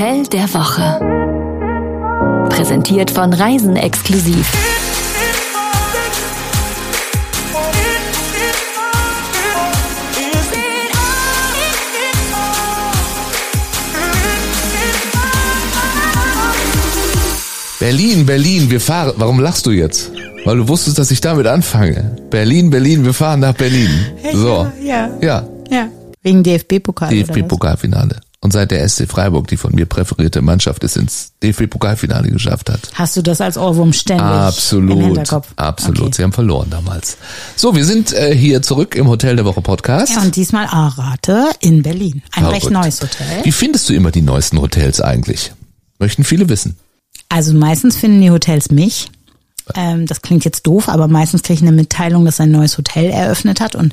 Hotel der Woche. Präsentiert von Reisen exklusiv. Berlin, Berlin, wir fahren. Warum lachst du jetzt? Weil du wusstest, dass ich damit anfange. Berlin, Berlin, wir fahren nach Berlin. So. Ja. Ja. Ja. Wegen DFB-Pokal. DFB-Pokalfinale. Und seit der SC Freiburg, die von mir präferierte Mannschaft ist, ins DFB-Pokalfinale geschafft hat. Hast du das als Ohrwurm ständig im Absolut, Hinterkopf? absolut. Okay. Sie haben verloren damals. So, wir sind äh, hier zurück im Hotel der Woche Podcast. Ja, und diesmal Arate in Berlin. Ein recht Verrückt. neues Hotel. Wie findest du immer die neuesten Hotels eigentlich? Möchten viele wissen. Also meistens finden die Hotels mich. Ähm, das klingt jetzt doof, aber meistens kriege ich eine Mitteilung, dass ein neues Hotel eröffnet hat und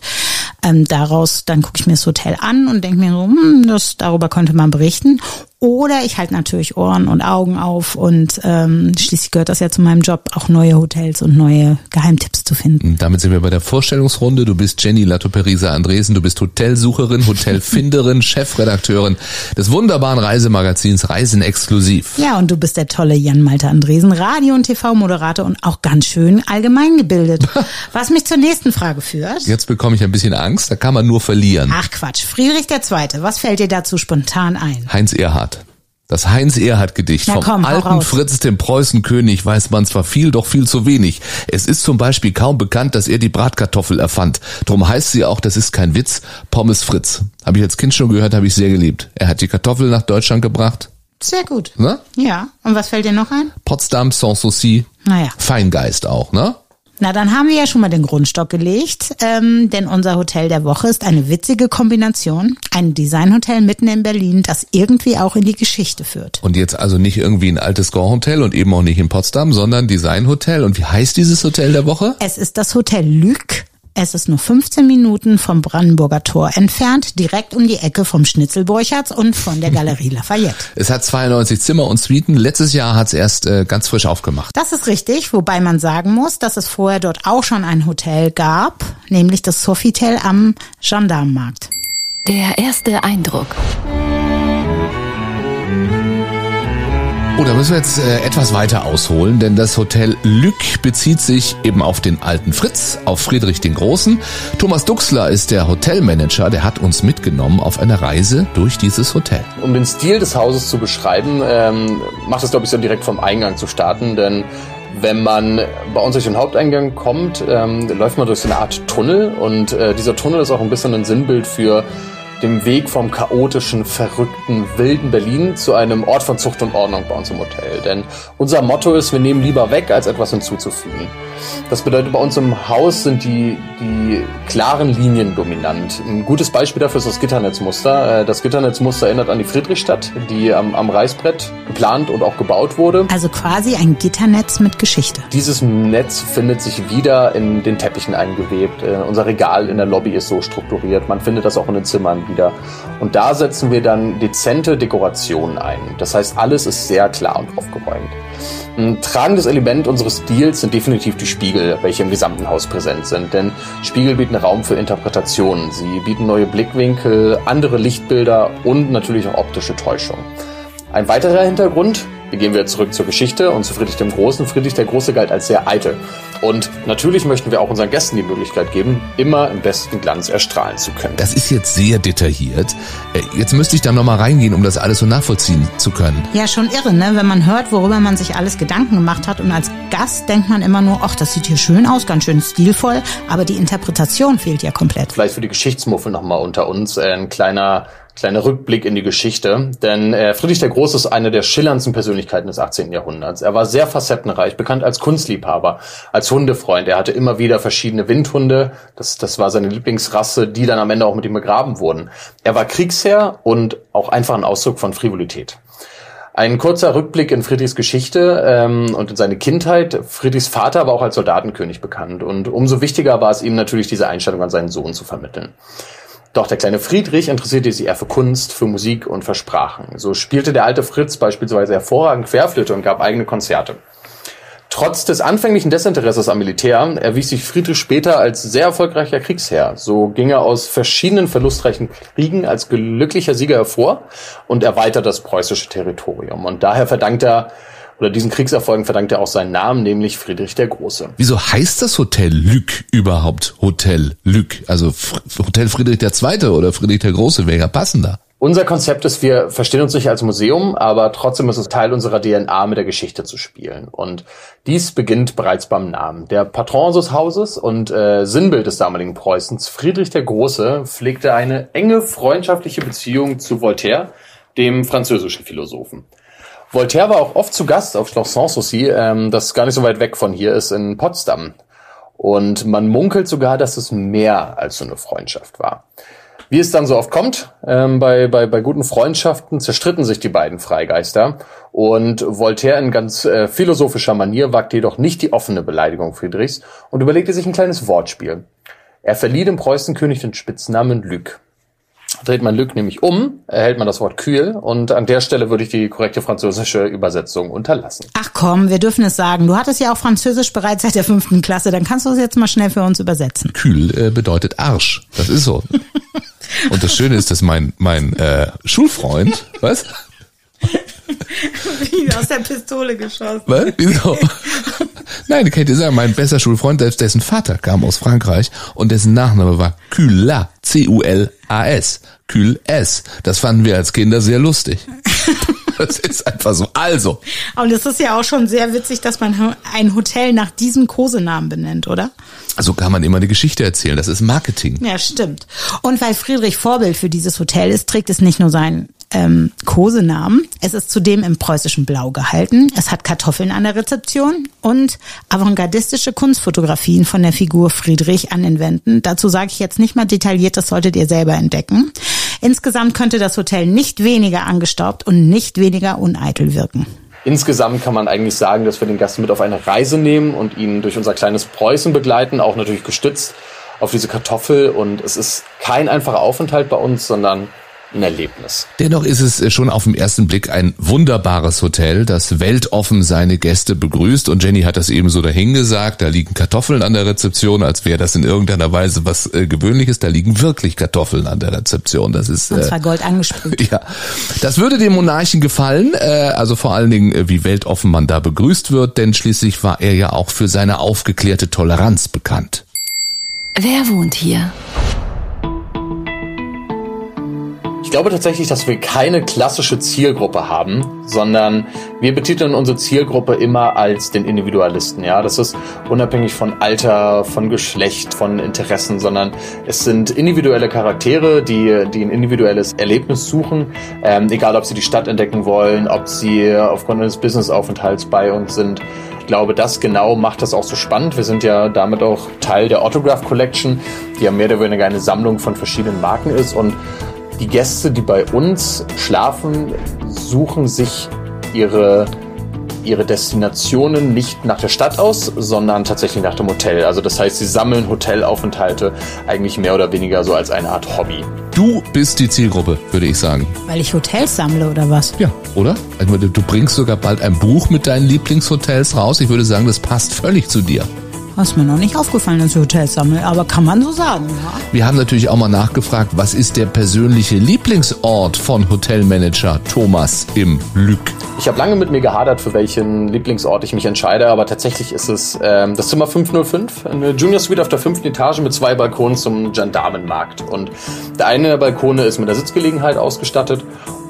ähm, daraus dann gucke ich mir das Hotel an und denke mir so, hm, das, darüber könnte man berichten. Oder ich halte natürlich Ohren und Augen auf und ähm, schließlich gehört das ja zu meinem Job, auch neue Hotels und neue Geheimtipps zu finden. Und damit sind wir bei der Vorstellungsrunde. Du bist Jenny Latto-Perisa Andresen, du bist Hotelsucherin, Hotelfinderin, Chefredakteurin des wunderbaren Reisemagazins Reisen exklusiv. Ja, und du bist der tolle Jan-Malte Andresen, Radio- und TV-Moderator und auch ganz schön allgemein gebildet. Was mich zur nächsten Frage führt. Jetzt bekomme ich ein bisschen Angst, da kann man nur verlieren. Ach Quatsch, Friedrich der Zweite, was fällt dir dazu spontan ein? Heinz Erhardt. Das Heinz Erhardt Gedicht Na vom komm, alten raus. Fritz, dem Preußenkönig, weiß man zwar viel, doch viel zu wenig. Es ist zum Beispiel kaum bekannt, dass er die Bratkartoffel erfand. Drum heißt sie auch, das ist kein Witz, Pommes Fritz. Habe ich als Kind schon gehört, habe ich sehr geliebt. Er hat die Kartoffel nach Deutschland gebracht. Sehr gut. Ne? Ja, und was fällt dir noch ein? Potsdam, Sanssouci, Naja, Feingeist auch, ne? Na dann haben wir ja schon mal den Grundstock gelegt, ähm, denn unser Hotel der Woche ist eine witzige Kombination. Ein Designhotel mitten in Berlin, das irgendwie auch in die Geschichte führt. Und jetzt also nicht irgendwie ein altes Grand Hotel und eben auch nicht in Potsdam, sondern Designhotel. Und wie heißt dieses Hotel der Woche? Es ist das Hotel Lück. Es ist nur 15 Minuten vom Brandenburger Tor entfernt, direkt um die Ecke vom Schnitzelburchertz und von der Galerie Lafayette. Es hat 92 Zimmer und Suiten. Letztes Jahr hat es erst äh, ganz frisch aufgemacht. Das ist richtig, wobei man sagen muss, dass es vorher dort auch schon ein Hotel gab, nämlich das Sofitel am Gendarmenmarkt. Der erste Eindruck. Oh, da müssen wir jetzt äh, etwas weiter ausholen, denn das Hotel Lück bezieht sich eben auf den alten Fritz, auf Friedrich den Großen. Thomas Duxler ist der Hotelmanager, der hat uns mitgenommen auf eine Reise durch dieses Hotel. Um den Stil des Hauses zu beschreiben, ähm, macht es, glaube ich, Sinn, direkt vom Eingang zu starten, denn wenn man bei uns durch den Haupteingang kommt, ähm, läuft man durch so eine Art Tunnel und äh, dieser Tunnel ist auch ein bisschen ein Sinnbild für den Weg vom chaotischen, verrückten, wilden Berlin zu einem Ort von Zucht und Ordnung bei uns im Hotel. Denn unser Motto ist, wir nehmen lieber weg, als etwas hinzuzufügen. Das bedeutet, bei uns im Haus sind die, die klaren Linien dominant. Ein gutes Beispiel dafür ist das Gitternetzmuster. Äh, Das Gitternetzmuster erinnert an die Friedrichstadt, die am, am Reißbrett geplant und auch gebaut wurde. Also quasi ein Gitternetz mit Geschichte. Dieses Netz findet sich wieder in den Teppichen eingewebt. Äh, unser Regal in der Lobby ist so strukturiert. Man findet das auch in den Zimmern wieder. Und da setzen wir dann dezente Dekorationen ein. Das heißt, alles ist sehr klar und aufgeräumt. Ein tragendes Element unseres Stils sind definitiv die Spiegel, welche im gesamten Haus präsent sind. Denn Spiegel bieten Raum für Interpretationen. Sie bieten neue Blickwinkel, andere Lichtbilder und natürlich auch optische Täuschung. Ein weiterer Hintergrund, wir gehen wieder zurück zur Geschichte und zu Friedrich dem Großen. Friedrich der Große galt als sehr eitel. Und natürlich möchten wir auch unseren Gästen die Möglichkeit geben, immer im besten Glanz erstrahlen zu können. Das ist jetzt sehr detailliert. Äh, Jetzt müsste ich da nochmal reingehen, um das alles so nachvollziehen zu können. Ja, schon irre, ne? Wenn man hört, worüber man sich alles Gedanken gemacht hat und als Gast denkt man immer nur, ach, das sieht hier schön aus, ganz schön stilvoll, aber die Interpretation fehlt ja komplett. Vielleicht für die Geschichtsmuffel nochmal unter uns äh, ein kleiner kleiner Rückblick in die Geschichte. Denn äh, Friedrich der Große ist eine der schillerndsten Persönlichkeiten des 18. Jahrhunderts. Er war sehr facettenreich, bekannt als Kunstliebhaber, als Hundefreund. Er hatte immer wieder verschiedene Windhunde. Das, das war seine Lieblingsrasse, die dann am Ende auch mit ihm begraben wurden. Er war Kriegsherr und auch einfach ein Ausdruck von Frivolität. Ein kurzer Rückblick in Friedrichs Geschichte ähm, und in seine Kindheit. Friedrichs Vater war auch als Soldatenkönig bekannt und umso wichtiger war es ihm natürlich, diese Einstellung an seinen Sohn zu vermitteln. Doch der kleine Friedrich interessierte sich eher für Kunst, für Musik und für Sprachen. So spielte der alte Fritz beispielsweise hervorragend Querflöte und gab eigene Konzerte. Trotz des anfänglichen Desinteresses am Militär erwies sich Friedrich später als sehr erfolgreicher Kriegsherr. So ging er aus verschiedenen verlustreichen Kriegen als glücklicher Sieger hervor und erweitert das preußische Territorium. Und daher verdankt er oder diesen Kriegserfolgen verdankt er auch seinen Namen, nämlich Friedrich der Große. Wieso heißt das Hotel Lück überhaupt Hotel Lück? Also Hotel Friedrich der Zweite oder Friedrich der Große wäre ja passender. Unser Konzept ist, wir verstehen uns nicht als Museum, aber trotzdem ist es Teil unserer DNA, mit der Geschichte zu spielen. Und dies beginnt bereits beim Namen. Der Patron unseres Hauses und äh, Sinnbild des damaligen Preußens, Friedrich der Große, pflegte eine enge freundschaftliche Beziehung zu Voltaire, dem französischen Philosophen. Voltaire war auch oft zu Gast auf Schloss Sanssouci, ähm, das gar nicht so weit weg von hier ist, in Potsdam. Und man munkelt sogar, dass es mehr als so eine Freundschaft war. Wie es dann so oft kommt, ähm, bei, bei, bei guten Freundschaften zerstritten sich die beiden Freigeister und Voltaire in ganz äh, philosophischer Manier wagte jedoch nicht die offene Beleidigung Friedrichs und überlegte sich ein kleines Wortspiel. Er verlieh dem Preußenkönig den Spitznamen Luc. Dreht man Luc nämlich um, erhält man das Wort kühl und an der Stelle würde ich die korrekte französische Übersetzung unterlassen. Ach komm, wir dürfen es sagen. Du hattest ja auch Französisch bereits seit der fünften Klasse, dann kannst du es jetzt mal schnell für uns übersetzen. Kühl äh, bedeutet Arsch. Das ist so. Und das Schöne ist, dass mein, mein äh, Schulfreund, was? Wie aus der Pistole geschossen. Was? Wieso? Nein, du könnt ihr sagen, mein bester Schulfreund, dessen Vater kam aus Frankreich und dessen Nachname war Culas, C-U-L-A-S, Cul S. Das fanden wir als Kinder sehr lustig. Das ist einfach so. Also. Und es ist ja auch schon sehr witzig, dass man ein Hotel nach diesem Kosenamen benennt, oder? Also kann man immer eine Geschichte erzählen. Das ist Marketing. Ja, stimmt. Und weil Friedrich Vorbild für dieses Hotel ist, trägt es nicht nur seinen ähm, Kosenamen. Es ist zudem im preußischen Blau gehalten. Es hat Kartoffeln an der Rezeption und avantgardistische Kunstfotografien von der Figur Friedrich an den Wänden. Dazu sage ich jetzt nicht mal detailliert, das solltet ihr selber entdecken. Insgesamt könnte das Hotel nicht weniger angestaubt und nicht weniger uneitel wirken. Insgesamt kann man eigentlich sagen, dass wir den Gast mit auf eine Reise nehmen und ihn durch unser kleines Preußen begleiten, auch natürlich gestützt auf diese Kartoffel. Und es ist kein einfacher Aufenthalt bei uns, sondern ein Erlebnis. Dennoch ist es äh, schon auf den ersten Blick ein wunderbares Hotel, das weltoffen seine Gäste begrüßt. Und Jenny hat das eben so dahingesagt. Da liegen Kartoffeln an der Rezeption, als wäre das in irgendeiner Weise was äh, Gewöhnliches. Da liegen wirklich Kartoffeln an der Rezeption. Das ist und zwar äh, Gold angesprüht. Ja, das würde dem Monarchen gefallen. Äh, also vor allen Dingen, äh, wie weltoffen man da begrüßt wird, denn schließlich war er ja auch für seine aufgeklärte Toleranz bekannt. Wer wohnt hier? Ich glaube tatsächlich, dass wir keine klassische Zielgruppe haben, sondern wir betiteln unsere Zielgruppe immer als den Individualisten. Ja, das ist unabhängig von Alter, von Geschlecht, von Interessen, sondern es sind individuelle Charaktere, die, die ein individuelles Erlebnis suchen, ähm, egal ob sie die Stadt entdecken wollen, ob sie aufgrund eines Businessaufenthalts bei uns sind. Ich glaube, das genau macht das auch so spannend. Wir sind ja damit auch Teil der Autograph Collection, die ja mehr oder weniger eine Sammlung von verschiedenen Marken ist und die Gäste, die bei uns schlafen, suchen sich ihre ihre Destinationen nicht nach der Stadt aus, sondern tatsächlich nach dem Hotel. Also das heißt, sie sammeln Hotelaufenthalte eigentlich mehr oder weniger so als eine Art Hobby. Du bist die Zielgruppe, würde ich sagen. Weil ich Hotels sammle oder was? Ja, oder? Also du bringst sogar bald ein Buch mit deinen Lieblingshotels raus. Ich würde sagen, das passt völlig zu dir. Was mir noch nicht aufgefallen, dass ich Hotels sammle, aber kann man so sagen, ja. Wir haben natürlich auch mal nachgefragt, was ist der persönliche Lieblingsort von Hotelmanager Thomas im Lück? Ich habe lange mit mir gehadert, für welchen Lieblingsort ich mich entscheide, aber tatsächlich ist es ähm, das Zimmer 505, eine Junior Suite auf der fünften Etage mit zwei Balkonen zum Gendarmenmarkt. Und der eine der Balkone ist mit der Sitzgelegenheit ausgestattet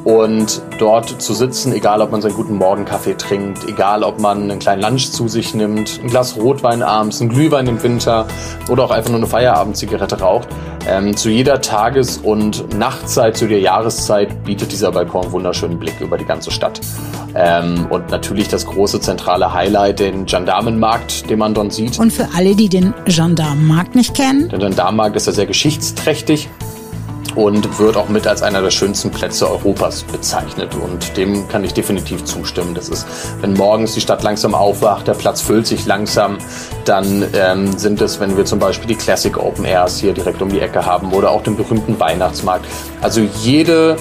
und dort zu sitzen, egal ob man seinen guten Morgenkaffee trinkt, egal ob man einen kleinen Lunch zu sich nimmt, ein Glas Rotwein abends, ein Glühwein im Winter oder auch einfach nur eine Feierabendzigarette raucht. Ähm, zu jeder Tages- und Nachtzeit, zu der Jahreszeit bietet dieser Balkon einen wunderschönen Blick über die ganze Stadt. Ähm, und natürlich das große zentrale Highlight, den Gendarmenmarkt, den man dort sieht. Und für alle, die den Gendarmenmarkt nicht kennen? Der Gendarmenmarkt ist ja sehr geschichtsträchtig und wird auch mit als einer der schönsten Plätze Europas bezeichnet. Und dem kann ich definitiv zustimmen. Das ist, wenn morgens die Stadt langsam aufwacht, der Platz füllt sich langsam, dann ähm, sind es, wenn wir zum Beispiel die Classic Open Airs hier direkt um die Ecke haben oder auch den berühmten Weihnachtsmarkt. Also jede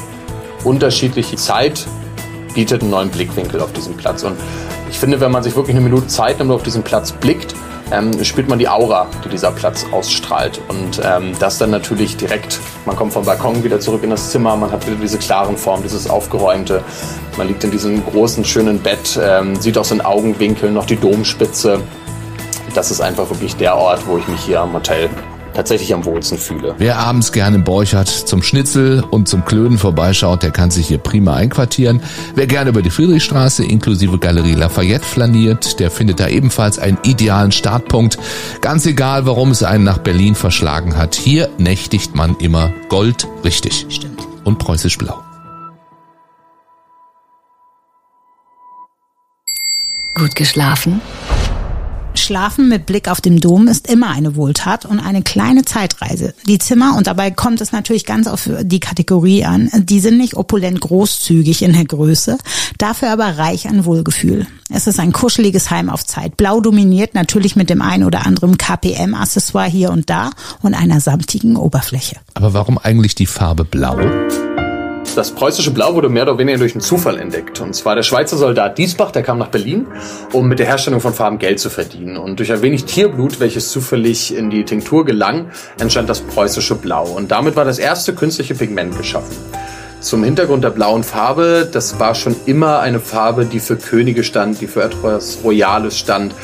unterschiedliche Zeit bietet einen neuen Blickwinkel auf diesen Platz. Und Ich finde, wenn man sich wirklich eine Minute Zeit nimmt und auf diesen Platz blickt, ähm, spürt man die Aura, die dieser Platz ausstrahlt. Und ähm, das dann natürlich direkt, man kommt vom Balkon wieder zurück in das Zimmer, man hat wieder diese klaren Formen, dieses aufgeräumte. Man liegt in diesem großen, schönen Bett, ähm, sieht aus den Augenwinkeln noch die Domspitze. Das ist einfach wirklich der Ort, wo ich mich hier am Hotel tatsächlich am wohlsten fühle. Wer abends gerne in Borchardt zum Schnitzel und zum Klönen vorbeischaut, der kann sich hier prima einquartieren. Wer gerne über die Friedrichstraße inklusive Galerie Lafayette flaniert, der findet da ebenfalls einen idealen Startpunkt. Ganz egal, warum es einen nach Berlin verschlagen hat. Hier nächtigt man immer Gold richtig. Stimmt. Und preußisch blau. Gut geschlafen? Schlafen mit Blick auf den Dom ist immer eine Wohltat und eine kleine Zeitreise. Die Zimmer, und dabei kommt es natürlich ganz auf die Kategorie an, die sind nicht opulent großzügig in der Größe, dafür aber reich an Wohlgefühl. Es ist ein kuscheliges Heim auf Zeit. Blau dominiert natürlich mit dem ein oder anderen KPM-Accessoire hier und da und einer samtigen Oberfläche. Aber warum eigentlich die Farbe blau? Das preußische Blau wurde mehr oder weniger durch einen Zufall entdeckt. Und zwar der Schweizer Soldat Diesbach, der kam nach Berlin, um mit der Herstellung von Farben Geld zu verdienen. Und durch ein wenig Tierblut, welches zufällig in die Tinktur gelang, entstand das preußische Blau. Und damit war das erste künstliche Pigment geschaffen. Zum Hintergrund der blauen Farbe, das war schon immer eine Farbe, die für Könige stand, die für etwas Royales stand.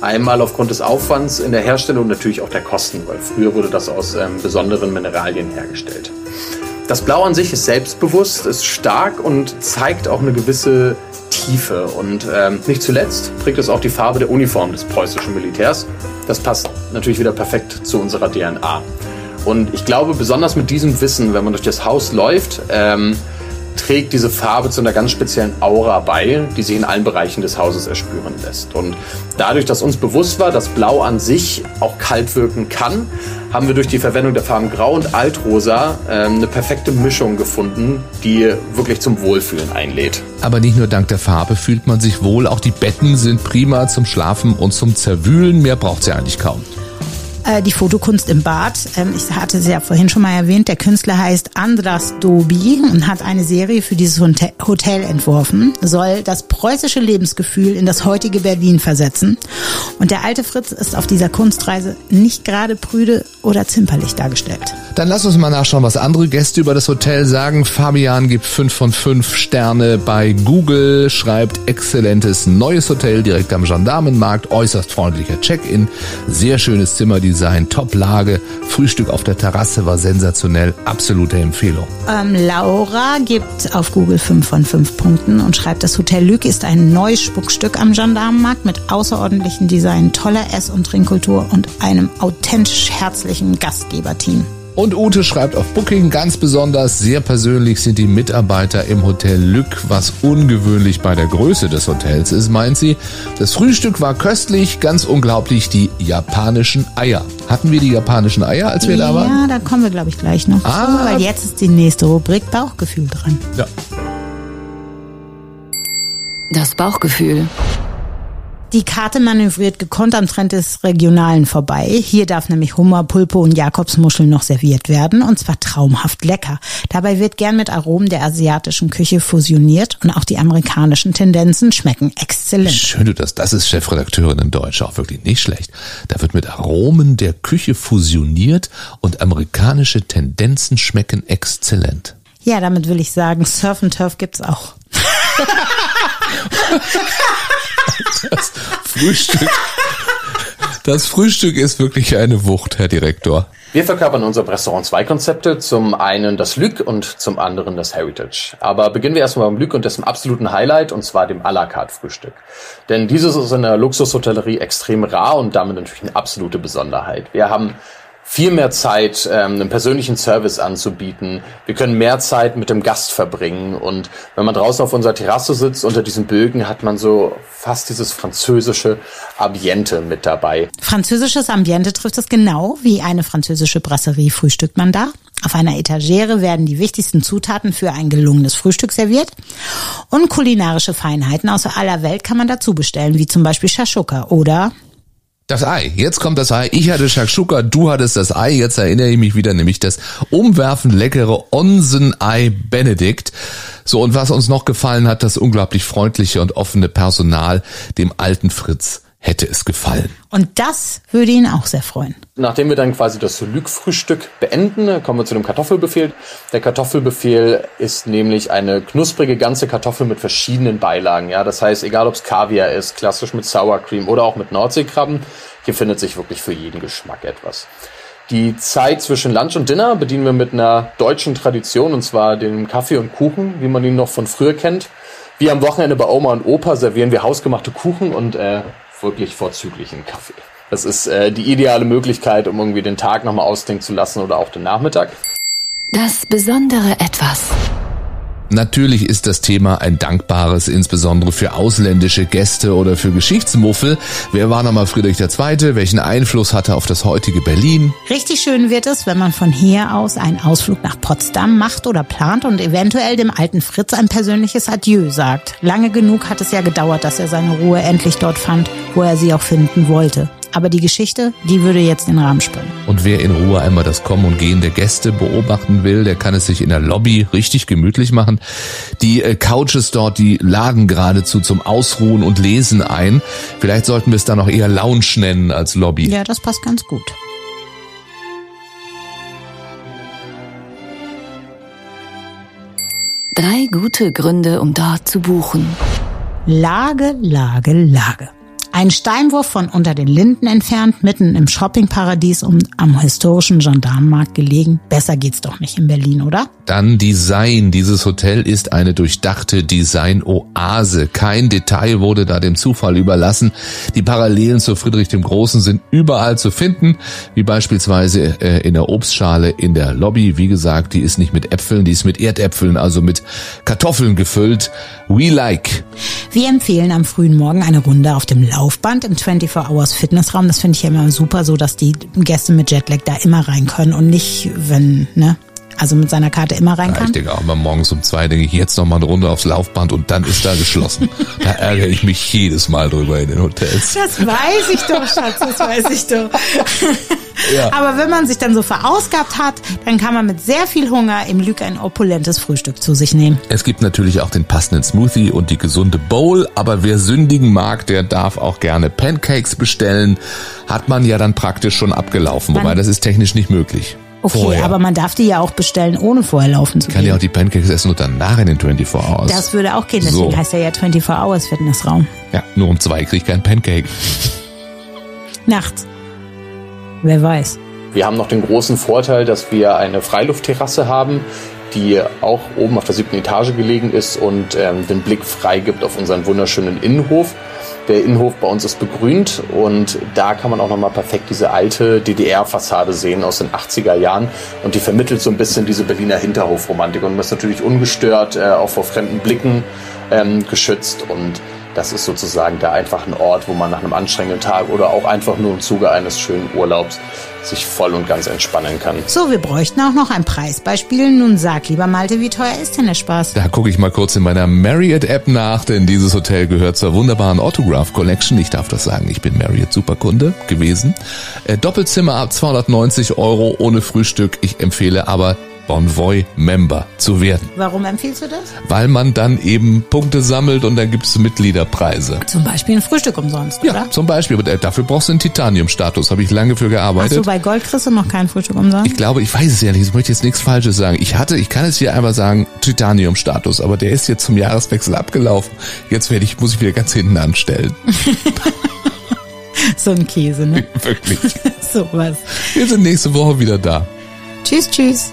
Einmal aufgrund des Aufwands in der Herstellung und natürlich auch der Kosten, weil früher wurde das aus ähm, besonderen Mineralien hergestellt. Das Blau an sich ist selbstbewusst, ist stark und zeigt auch eine gewisse Tiefe. Und ähm, nicht zuletzt trägt es auch die Farbe der Uniform des preußischen Militärs. Das passt natürlich wieder perfekt zu unserer DNA. Und ich glaube, besonders mit diesem Wissen, wenn man durch das Haus läuft, ähm, trägt diese Farbe zu einer ganz speziellen Aura bei, die sich in allen Bereichen des Hauses erspüren lässt. Und dadurch, dass uns bewusst war, dass Blau an sich auch kalt wirken kann, haben wir durch die Verwendung der Farben Grau und Altrosa äh, eine perfekte Mischung gefunden, die wirklich zum Wohlfühlen einlädt. Aber nicht nur dank der Farbe fühlt man sich wohl, auch die Betten sind prima zum Schlafen und zum Zerwühlen. Mehr braucht sie eigentlich kaum. Äh, die Fotokunst im Bad. Ähm, ich hatte sie ja vorhin schon mal erwähnt. Der Künstler heißt Andras Dobi und hat eine Serie für dieses Hotel entworfen. Soll das preußische Lebensgefühl in das heutige Berlin versetzen. Und der alte Fritz ist auf dieser Kunstreise nicht gerade prüde oder zimperlich dargestellt. Dann lass uns mal nachschauen, was andere Gäste über das Hotel sagen. Fabian gibt 5 von 5 Sterne bei Google, schreibt exzellentes neues Hotel direkt am Gendarmenmarkt, äußerst freundlicher Check-in, sehr schönes Zimmerdesign, Top-Lage, Frühstück auf der Terrasse war sensationell, absolute Empfehlung. Ähm, Laura gibt auf Google 5 von 5 Punkten und schreibt, das Hotel Lüg ist ein neues Spuckstück am Gendarmenmarkt mit außerordentlichem Design, toller Ess- und Trinkkultur und einem authentisch herzlichen Gastgeberteam. Und Ute schreibt auf Booking ganz besonders, sehr persönlich sind die Mitarbeiter im Hotel Lück, was ungewöhnlich bei der Größe des Hotels ist, meint sie. Das Frühstück war köstlich, ganz unglaublich die japanischen Eier. Hatten wir die japanischen Eier, als wir da waren? Ja, da kommen wir, glaube ich, gleich noch Ah. zu, weil jetzt ist die nächste Rubrik Bauchgefühl dran. Ja. Das Bauchgefühl. Die Karte manövriert gekonnt am Trend des Regionalen vorbei. Hier darf nämlich Hummer, Pulpe und Jakobsmuscheln noch serviert werden und zwar traumhaft lecker. Dabei wird gern mit Aromen der asiatischen Küche fusioniert und auch die amerikanischen Tendenzen schmecken exzellent. Schön, du das, das ist Chefredakteurin in Deutsch, auch wirklich nicht schlecht. Da wird mit Aromen der Küche fusioniert und amerikanische Tendenzen schmecken exzellent. Ja, damit will ich sagen, Surf and Turf gibt's auch. Frühstück, das Frühstück ist wirklich eine Wucht, Herr Direktor. Wir verkörpern in unserem Restaurant zwei Konzepte. Zum einen das Lüg und zum anderen das Heritage. Aber beginnen wir erstmal beim Lüg und dessen absoluten Highlight, und zwar dem à la carte Frühstück. Denn dieses ist in der Luxushotellerie extrem rar und damit natürlich eine absolute Besonderheit. Wir haben viel mehr Zeit, ähm, einen persönlichen Service anzubieten. Wir können mehr Zeit mit dem Gast verbringen. Und wenn man draußen auf unserer Terrasse sitzt, unter diesen Bögen, hat man so fast dieses französische Ambiente mit dabei. Französisches Ambiente trifft es genau wie eine französische Brasserie frühstückt man da. Auf einer Etagere werden die wichtigsten Zutaten für ein gelungenes Frühstück serviert. Und kulinarische Feinheiten aus aller Welt kann man dazu bestellen, wie zum Beispiel Shashuka oder Das Ei. Jetzt kommt das Ei. Ich hatte Shakshuka, du hattest das Ei. Jetzt erinnere ich mich wieder, nämlich das umwerfend leckere Onsen-Ei Benedict. So, und was uns noch gefallen hat, das unglaublich freundliche und offene Personal, dem alten Fritz hätte es gefallen. Und das würde ihn auch sehr freuen. Nachdem wir dann quasi das Lüg-Frühstück beenden, kommen wir zu dem Kartoffelbefehl. Der Kartoffelbefehl ist nämlich eine knusprige ganze Kartoffel mit verschiedenen Beilagen. Ja, das heißt, egal ob es Kaviar ist, klassisch mit Sour Cream oder auch mit Nordseekrabben, hier findet sich wirklich für jeden Geschmack etwas. Die Zeit zwischen Lunch und Dinner bedienen wir mit einer deutschen Tradition, und zwar dem Kaffee und Kuchen, wie man ihn noch von früher kennt. Wie am Wochenende bei Oma und Opa servieren wir hausgemachte Kuchen und äh, wirklich vorzüglichen Kaffee. Das ist äh, die ideale Möglichkeit, um irgendwie den Tag nochmal ausdenken zu lassen oder auch den Nachmittag. Das besondere Etwas. Natürlich ist das Thema ein dankbares, insbesondere für ausländische Gäste oder für Geschichtsmuffel. Wer war nochmal Friedrich II.? Welchen Einfluss hatte er auf das heutige Berlin? Richtig schön wird es, wenn man von hier aus einen Ausflug nach Potsdam macht oder plant und eventuell dem alten Fritz ein persönliches Adieu sagt. Lange genug hat es ja gedauert, dass er seine Ruhe endlich dort fand, wo er sie auch finden wollte. Aber die Geschichte, die würde jetzt den Rahmen sprengen. Und wer in Ruhe einmal das Kommen und Gehen der Gäste beobachten will, der kann es sich in der Lobby richtig gemütlich machen. Die äh, Couches dort, die laden geradezu zum Ausruhen und Lesen ein. Vielleicht sollten wir es da noch eher Lounge nennen als Lobby. Ja, das passt ganz gut. Drei gute Gründe, um dort zu buchen. Lage, Lage, Lage. Ein Steinwurf von unter den Linden entfernt, mitten im Shoppingparadies und am historischen Gendarmenmarkt gelegen. Besser geht's doch nicht in Berlin, oder? Dann Design. Dieses Hotel ist eine durchdachte Design-Oase. Kein Detail wurde da dem Zufall überlassen. Die Parallelen zu Friedrich dem Großen sind überall zu finden, wie beispielsweise äh, in der Obstschale in der Lobby. Wie gesagt, die ist nicht mit Äpfeln, die ist mit Erdäpfeln, also mit Kartoffeln gefüllt. We like. Wir empfehlen am frühen Morgen eine Runde auf dem Laufband im 24 Hours Fitnessraum. Das finde ich ja immer super, so dass die Gäste mit Jetlag da immer rein können und nicht, wenn, ne? Also mit seiner Karte immer rein Ja, kann. ich denke auch immer morgens um zwei, denke ich jetzt noch mal eine Runde aufs Laufband und dann ist da geschlossen. da ärgere ich mich jedes Mal drüber in den Hotels. Das weiß ich doch, Schatz, das weiß ich doch. Ja. Aber wenn man sich dann so verausgabt hat, dann kann man mit sehr viel Hunger im Lüg ein opulentes Frühstück zu sich nehmen. Es gibt natürlich auch den passenden Smoothie und die gesunde Bowl, aber wer sündigen mag, der darf auch gerne Pancakes bestellen. Hat man ja dann praktisch schon abgelaufen, wobei das ist technisch nicht möglich. Okay, Vorher. aber man darf die ja auch bestellen, ohne vorher laufen zu kann gehen. ja auch die Pancakes essen und danach in den 24 Hours. das würde auch gehen, deswegen So. heißt er ja 24 Hours Fitnessraum. ja, nur um zwei krieg ich kein Pancake. Nachts. Wer weiß. Wir haben noch den großen Vorteil, dass wir eine Freiluftterrasse haben, die auch oben auf der siebten Etage gelegen ist und ähm, den Blick frei gibt auf unseren wunderschönen Innenhof. Der Innenhof bei uns ist begrünt und da kann man auch nochmal perfekt diese alte DDR-Fassade sehen aus den 80er Jahren und die vermittelt so ein bisschen diese Berliner Hinterhofromantik und man ist natürlich ungestört, äh, auch vor fremden Blicken ähm, geschützt und das ist sozusagen da einfach ein Ort, wo man nach einem anstrengenden Tag oder auch einfach nur im Zuge eines schönen Urlaubs sich voll und ganz entspannen kann. So, wir bräuchten auch noch ein Preisbeispiel. Nun sag lieber Malte, wie teuer ist denn der Spaß? Da gucke ich mal kurz in meiner Marriott-App nach, denn dieses Hotel gehört zur wunderbaren Autograph Collection. Ich darf das sagen, ich bin Marriott Superkunde gewesen. Äh, Doppelzimmer ab 290 Euro ohne Frühstück. Ich empfehle aber Bonvoy Member zu werden, Warum empfiehlst du das? weil man dann eben Punkte sammelt und dann gibt's Mitgliederpreise. Zum Beispiel ein Frühstück umsonst, Ja, oder? zum Beispiel, aber dafür brauchst du einen Titanium-Status. Habe ich lange für Ach so, gearbeitet. bei Gold kriegst du noch kein Frühstück umsonst? Ich glaube, ich weiß es ja nicht, ich möchte jetzt nichts Falsches sagen. Ich hatte, ich kann es hier einmal sagen, Titanium-Status, aber der ist jetzt zum Jahreswechsel abgelaufen. Jetzt werde ich, muss ich wieder ganz hinten anstellen. so ein Käse, ne? Wirklich. so was. Wir sind nächste Woche wieder da. Tschüss, tschüss.